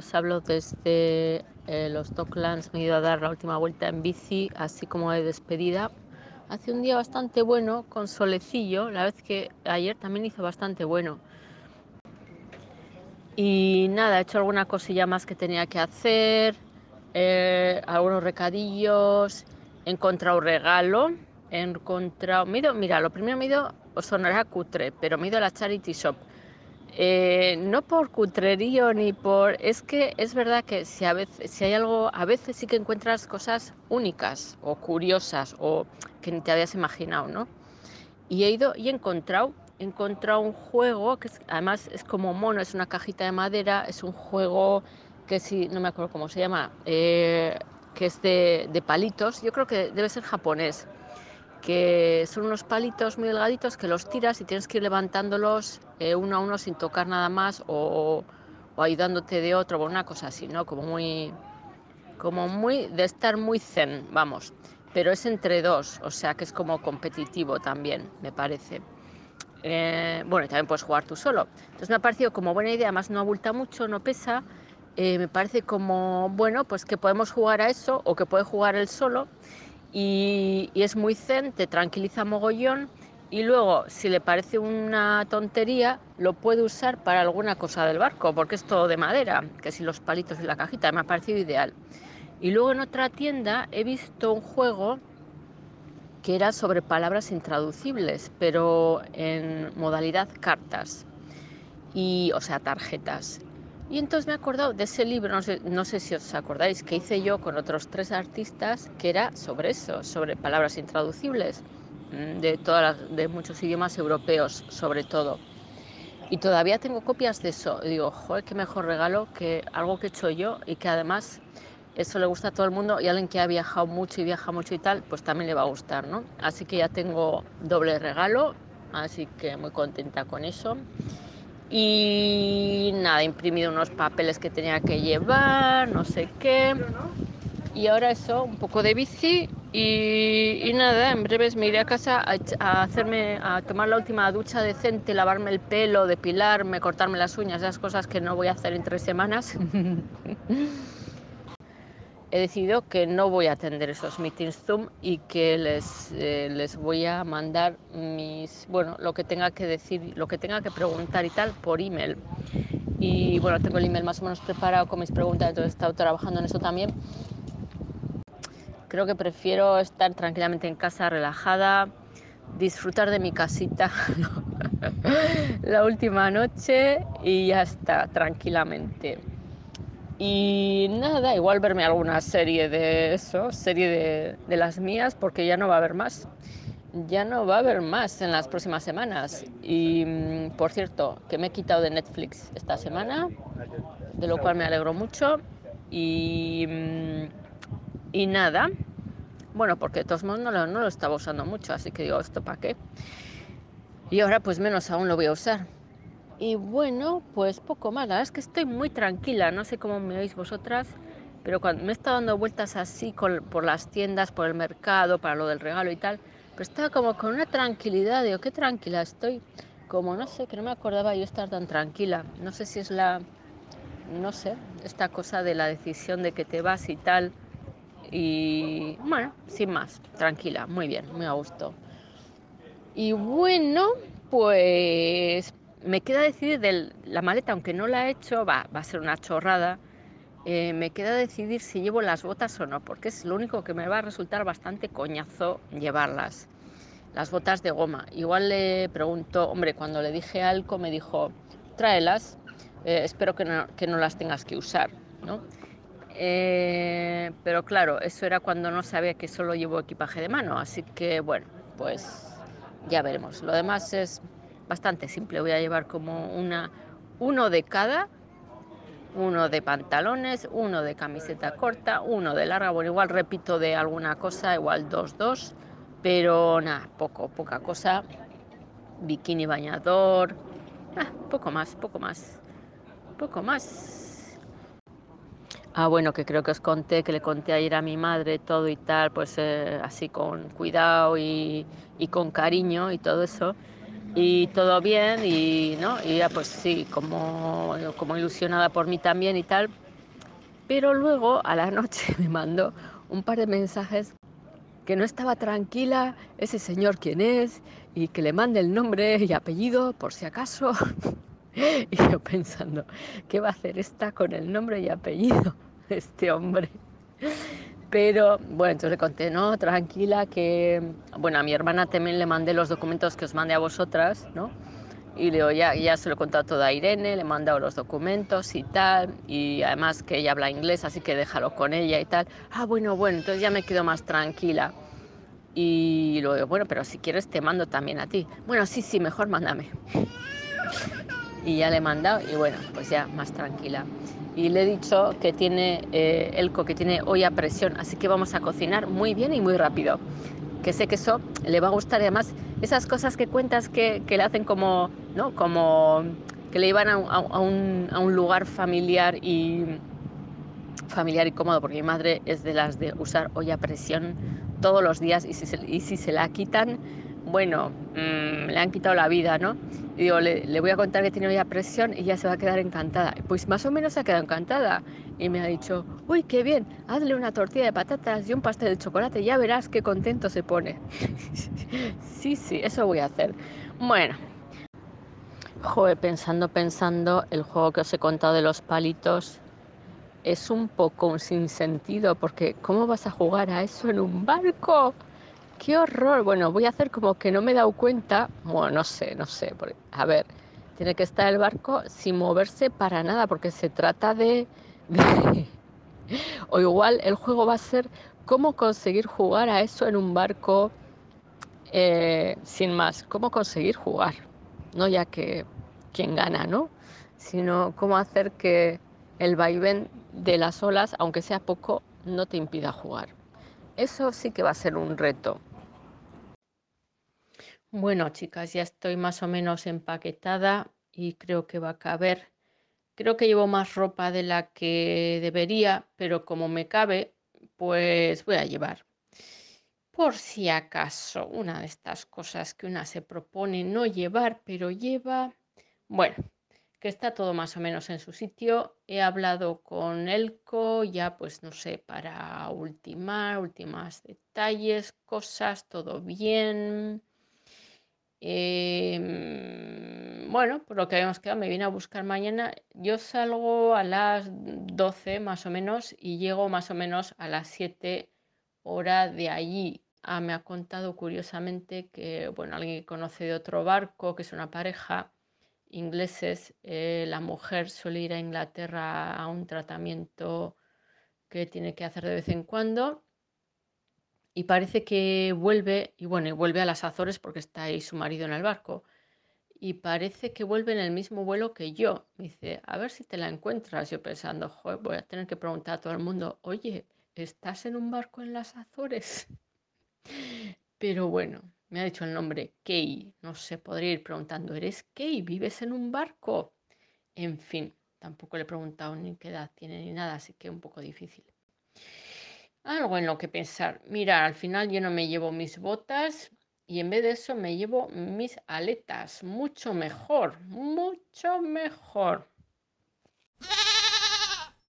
os hablo desde eh, los Docklands. Me he ido a dar la última vuelta en bici, así como de despedida. Hace un día bastante bueno, con solecillo. La vez que ayer también hizo bastante bueno. Y nada, he hecho alguna cosilla más que tenía que hacer, eh, algunos recadillos, he encontrado regalo, he encontrado, me mira, lo primero me he ido, os sonará cutre, pero me he ido a la Charity Shop eh, no por cutrerío ni por... Es que es verdad que si, a veces, si hay algo, a veces sí que encuentras cosas únicas o curiosas o que ni te habías imaginado, ¿no? Y he ido y he encontrado, encontrado un juego que además es como mono, es una cajita de madera, es un juego que si, no me acuerdo cómo se llama, eh, que es de, de palitos, yo creo que debe ser japonés que son unos palitos muy delgaditos que los tiras y tienes que ir levantándolos eh, uno a uno sin tocar nada más o, ayudándote de otro o una cosa así, ¿no? Como muy, como muy, de estar muy zen, vamos. Pero es entre dos, o sea que es como competitivo también, me parece. Eh, bueno, también puedes jugar tú solo. Entonces me ha parecido como buena idea, además no abulta mucho, no pesa. Eh, me parece como, bueno, pues que podemos jugar a eso o que puede jugar él solo y, es muy zen, te tranquiliza mogollón y luego si le parece una tontería lo puede usar para alguna cosa del barco porque es todo de madera, que si los palitos y la cajita me ha parecido ideal. Y luego en otra tienda he visto un juego que era sobre palabras intraducibles, pero en modalidad cartas y o sea, tarjetas. Y entonces me he acordado de ese libro, no sé, si os acordáis, que hice yo con otros tres artistas, que era sobre eso, sobre palabras intraducibles, mm, de, todas de muchos idiomas europeos sobre todo. Y todavía tengo copias de eso. digo, joder, qué mejor regalo que algo que he hecho yo y que además eso le gusta a todo el mundo y alguien que ha viajado mucho y viaja mucho y tal, pues también le va a gustar, ¿no? Así que ya tengo doble regalo, así que muy contenta con eso. Y nada, imprimido unos papeles que tenía que llevar, no sé qué. Y ahora eso, un poco de bici y, nada, en breves me iré a casa a, hacerme, a tomar la última ducha decente, lavarme el pelo, depilarme, cortarme las uñas, esas cosas que no voy a hacer en tres semanas. he decidido que no voy a atender esos meetings Zoom y que les, eh, les voy a mandar mis, bueno, lo que tenga que decir, lo que tenga que preguntar y tal por email. Y bueno, tengo el email más o menos preparado con mis preguntas, entonces he estado trabajando en eso también. Creo que prefiero estar tranquilamente en casa, relajada, disfrutar de mi casita la última noche y ya está, tranquilamente. Y nada, igual verme alguna serie de eso, serie de, de, las mías, porque ya no va a haber más. Ya no va a haber más en las próximas semanas. Y mm, por cierto, que me he quitado de Netflix esta semana, de lo cual me alegro mucho. Y, mm, y nada, bueno, porque de todos modos no lo, no lo estaba usando mucho, así que digo, ¿esto para qué? Y ahora pues menos aún lo voy a usar. Y bueno, pues poco más. La verdad es que estoy muy tranquila. No sé cómo me veis vosotras, pero cuando me he estado dando vueltas así por las tiendas, por el mercado, para lo del regalo y tal, pues estaba como con una tranquilidad. Digo, qué tranquila estoy. Como no sé, que no me acordaba yo estar tan tranquila. No sé si es la, no sé, esta cosa de la decisión de que te vas y tal. Y bueno, sin más, tranquila, muy bien, muy a gusto. Y bueno, pues me queda decidir de la maleta, aunque no la he hecho, va, a ser una chorrada. Eh, me queda decidir si llevo las botas o no, porque es lo único que me va a resultar bastante coñazo llevarlas. Las botas de goma. Igual le pregunto, hombre, cuando le dije algo me dijo, tráelas, eh, espero que no, que no, las tengas que usar, ¿no? Eh, pero claro, eso era cuando no sabía que solo llevo equipaje de mano, así que bueno, pues ya veremos. Lo demás es bastante simple. Voy a llevar como una, uno de cada, uno de pantalones, uno de camiseta corta, uno de larga. Bueno, igual repito de alguna cosa, igual dos, dos, pero nada, poco, poca cosa. Bikini bañador, ah, poco más, poco más, poco más. Ah, bueno, que creo que os conté, que le conté ayer a mi madre todo y tal, pues eh, así con cuidado y, y con cariño y todo eso y todo bien y no y ya pues sí como como ilusionada por mí también y tal Pero luego a la noche me mandó un par de mensajes que no estaba tranquila ese señor quién es y que le mande el nombre y apellido por si acaso. y yo pensando, ¿qué va a hacer esta con el nombre y apellido de este hombre? Pero bueno, entonces le conté, no, tranquila, que bueno, a mi hermana también le mandé los documentos que os mandé a vosotras, ¿no? Y le digo, ya, ya se lo he contado todo a Irene, le he mandado los documentos y tal, y además que ella habla inglés, así que déjalo con ella y tal. Ah, bueno, bueno, entonces ya me quedo más tranquila. Y luego, bueno, pero si quieres te mando también a ti. Bueno, sí, sí, mejor mándame. Y ya le he mandado y bueno, pues ya más tranquila y le he dicho que tiene eh, Elco, que tiene olla a presión, así que vamos a cocinar muy bien y muy rápido. Que sé que eso le va a gustar y además esas cosas que cuentas que, que le hacen como, ¿no? Como que le llevan a, a, un, a, un, lugar familiar y familiar y cómodo, porque mi madre es de las de usar olla a presión todos los días y si se, y si se la quitan, bueno, mmm, le han quitado la vida, ¿no? Y digo, le, le, voy a contar que tiene ya presión y ya se va a quedar encantada. Pues más o menos se ha quedado encantada. Y me ha dicho, uy, qué bien, hazle una tortilla de patatas y un pastel de chocolate, ya verás qué contento se pone. sí, sí, eso voy a hacer. Bueno, joder, pensando, pensando, el juego que os he contado de los palitos es un poco un sinsentido, porque ¿cómo vas a jugar a eso en un barco? ¡Qué horror! Bueno, voy a hacer como que no me he dado cuenta. Bueno, no sé, no sé. A ver, tiene que estar el barco sin moverse para nada, porque se trata de, de... O igual el juego va a ser cómo conseguir jugar a eso en un barco eh, sin más. Cómo conseguir jugar. No ya que quien gana, ¿no? Sino cómo hacer que el vaivén de las olas, aunque sea poco, no te impida jugar. Eso sí que va a ser un reto. Bueno, chicas, ya estoy más o menos empaquetada y creo que va a caber. Creo que llevo más ropa de la que debería, pero como me cabe, pues voy a llevar. Por si acaso, una de estas cosas que una se propone no llevar, pero lleva, bueno, que está todo más o menos en su sitio. He hablado con Elco, ya pues no sé, para ultimar, últimas detalles, cosas, todo bien. Eh, bueno, por lo que habíamos quedado, me viene a buscar mañana. Yo salgo a las 12 más o menos y llego más o menos a las 7 horas de allí. Ah, me ha contado curiosamente que, bueno, alguien que conoce de otro barco, que es una pareja ingleses, eh, la mujer suele ir a Inglaterra a un tratamiento que tiene que hacer de vez en cuando y parece que vuelve, y bueno, y vuelve a las Azores porque está ahí su marido en el barco. Y parece que vuelve en el mismo vuelo que yo. Me dice, a ver si te la encuentras. Yo pensando, joder, voy a tener que preguntar a todo el mundo, oye, ¿estás en un barco en las Azores? Pero bueno, me ha dicho el nombre Kay. No sé, podría ir preguntando, ¿eres Kay? ¿Vives en un barco? En fin, tampoco le he preguntado ni qué edad tiene ni nada, así que un poco difícil. Algo en lo que pensar. Mira, al final yo no me llevo mis botas y en vez de eso me llevo mis aletas. Mucho mejor, mucho mejor.